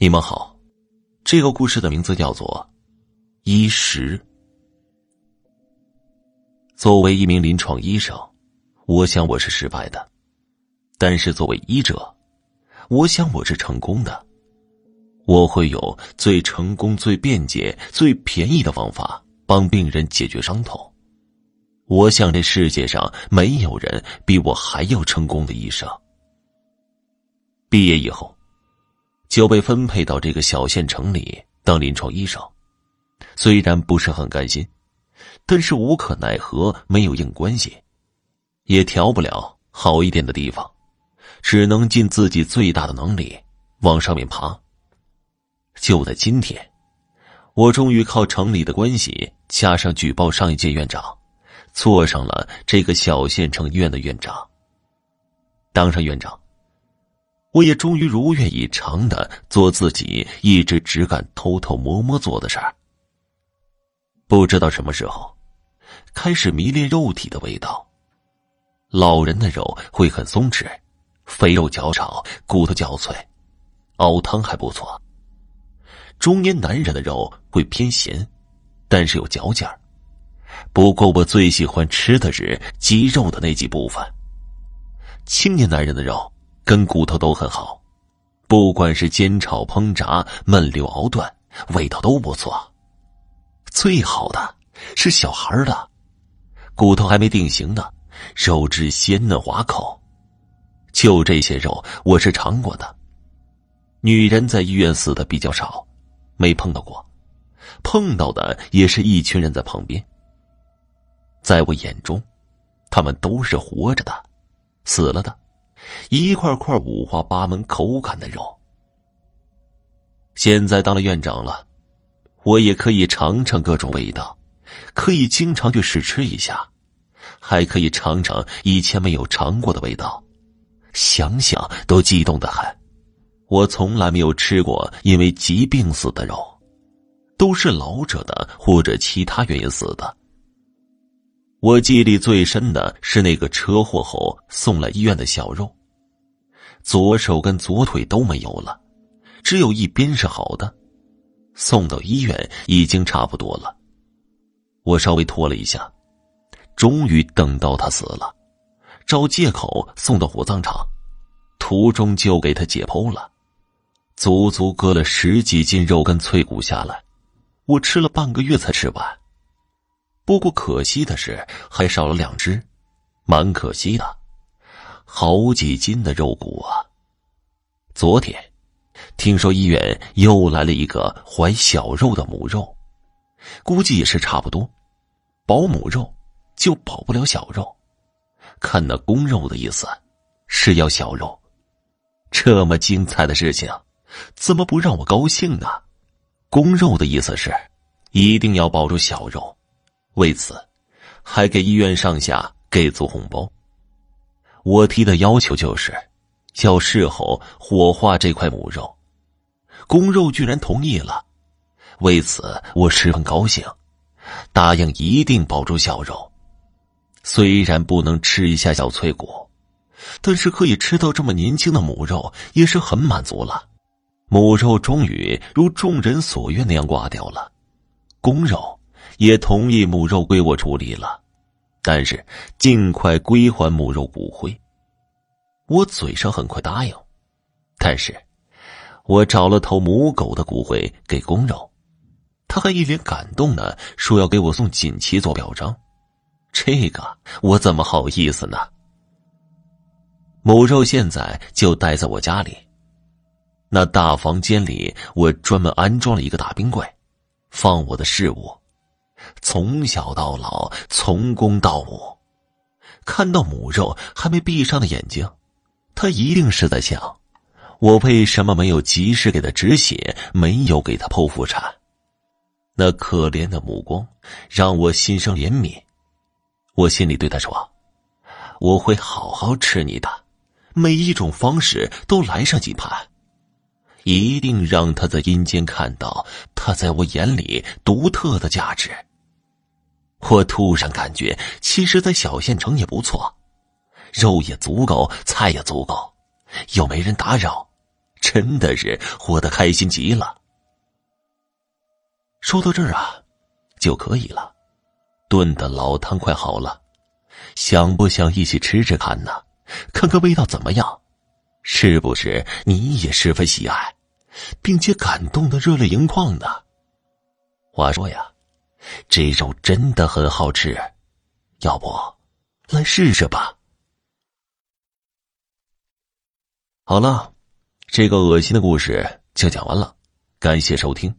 你们好，这个故事的名字叫做《医食》。作为一名临床医生，我想我是失败的；但是作为医者，我想我是成功的。我会有最成功、最便捷、最便宜的方法帮病人解决伤痛。我想这世界上没有人比我还要成功的医生。毕业以后。就被分配到这个小县城里当临床医生，虽然不是很甘心，但是无可奈何，没有硬关系，也调不了好一点的地方，只能尽自己最大的能力往上面爬。就在今天，我终于靠城里的关系，加上举报上一届院长，做上了这个小县城医院的院长。当上院长。我也终于如愿以偿的做自己一直只敢偷偷摸摸做的事儿。不知道什么时候，开始迷恋肉体的味道。老人的肉会很松弛，肥肉较少，骨头较脆，熬汤还不错。中年男人的肉会偏咸，但是有嚼劲儿。不过我最喜欢吃的是鸡肉的那几部分。青年男人的肉。跟骨头都很好，不管是煎炒烹炸、焖溜熬炖，味道都不错。最好的是小孩的，骨头还没定型呢，肉质鲜嫩滑口。就这些肉，我是尝过的。女人在医院死的比较少，没碰到过，碰到的也是一群人在旁边。在我眼中，他们都是活着的，死了的。一块块五花八门口感的肉。现在当了院长了，我也可以尝尝各种味道，可以经常去试吃一下，还可以尝尝以前没有尝过的味道，想想都激动的很。我从来没有吃过因为疾病死的肉，都是老者的或者其他原因死的。我记忆里最深的是那个车祸后送来医院的小肉。左手跟左腿都没有了，只有一边是好的。送到医院已经差不多了。我稍微拖了一下，终于等到他死了，找借口送到火葬场，途中就给他解剖了，足足割了十几斤肉跟脆骨下来，我吃了半个月才吃完。不过可惜的是，还少了两只，蛮可惜的。好几斤的肉骨啊！昨天听说医院又来了一个怀小肉的母肉，估计也是差不多，保母肉就保不了小肉。看那公肉的意思，是要小肉。这么精彩的事情，怎么不让我高兴呢？公肉的意思是一定要保住小肉，为此还给医院上下给足红包。我提的要求就是，要事后火化这块母肉，公肉居然同意了，为此我十分高兴，答应一定保住小肉。虽然不能吃一下小脆骨，但是可以吃到这么年轻的母肉，也是很满足了。母肉终于如众人所愿那样挂掉了，公肉也同意母肉归我处理了。但是，尽快归还母肉骨灰。我嘴上很快答应，但是，我找了头母狗的骨灰给公肉，他还一脸感动的说要给我送锦旗做表彰。这个我怎么好意思呢？母肉现在就待在我家里，那大房间里我专门安装了一个大冰柜，放我的事物。从小到老，从公到母，看到母肉还没闭上的眼睛，他一定是在想：我为什么没有及时给他止血，没有给他剖腹产？那可怜的目光让我心生怜悯。我心里对他说：“我会好好吃你的，每一种方式都来上几盘，一定让他在阴间看到他在我眼里独特的价值。”我突然感觉，其实，在小县城也不错，肉也足够，菜也足够，又没人打扰，真的是活得开心极了。说到这儿啊，就可以了。炖的老汤快好了，想不想一起吃吃看呢？看看味道怎么样？是不是你也十分喜爱，并且感动的热泪盈眶呢？话说呀，这肉真的很好吃，要不来试试吧？好了，这个恶心的故事就讲完了，感谢收听。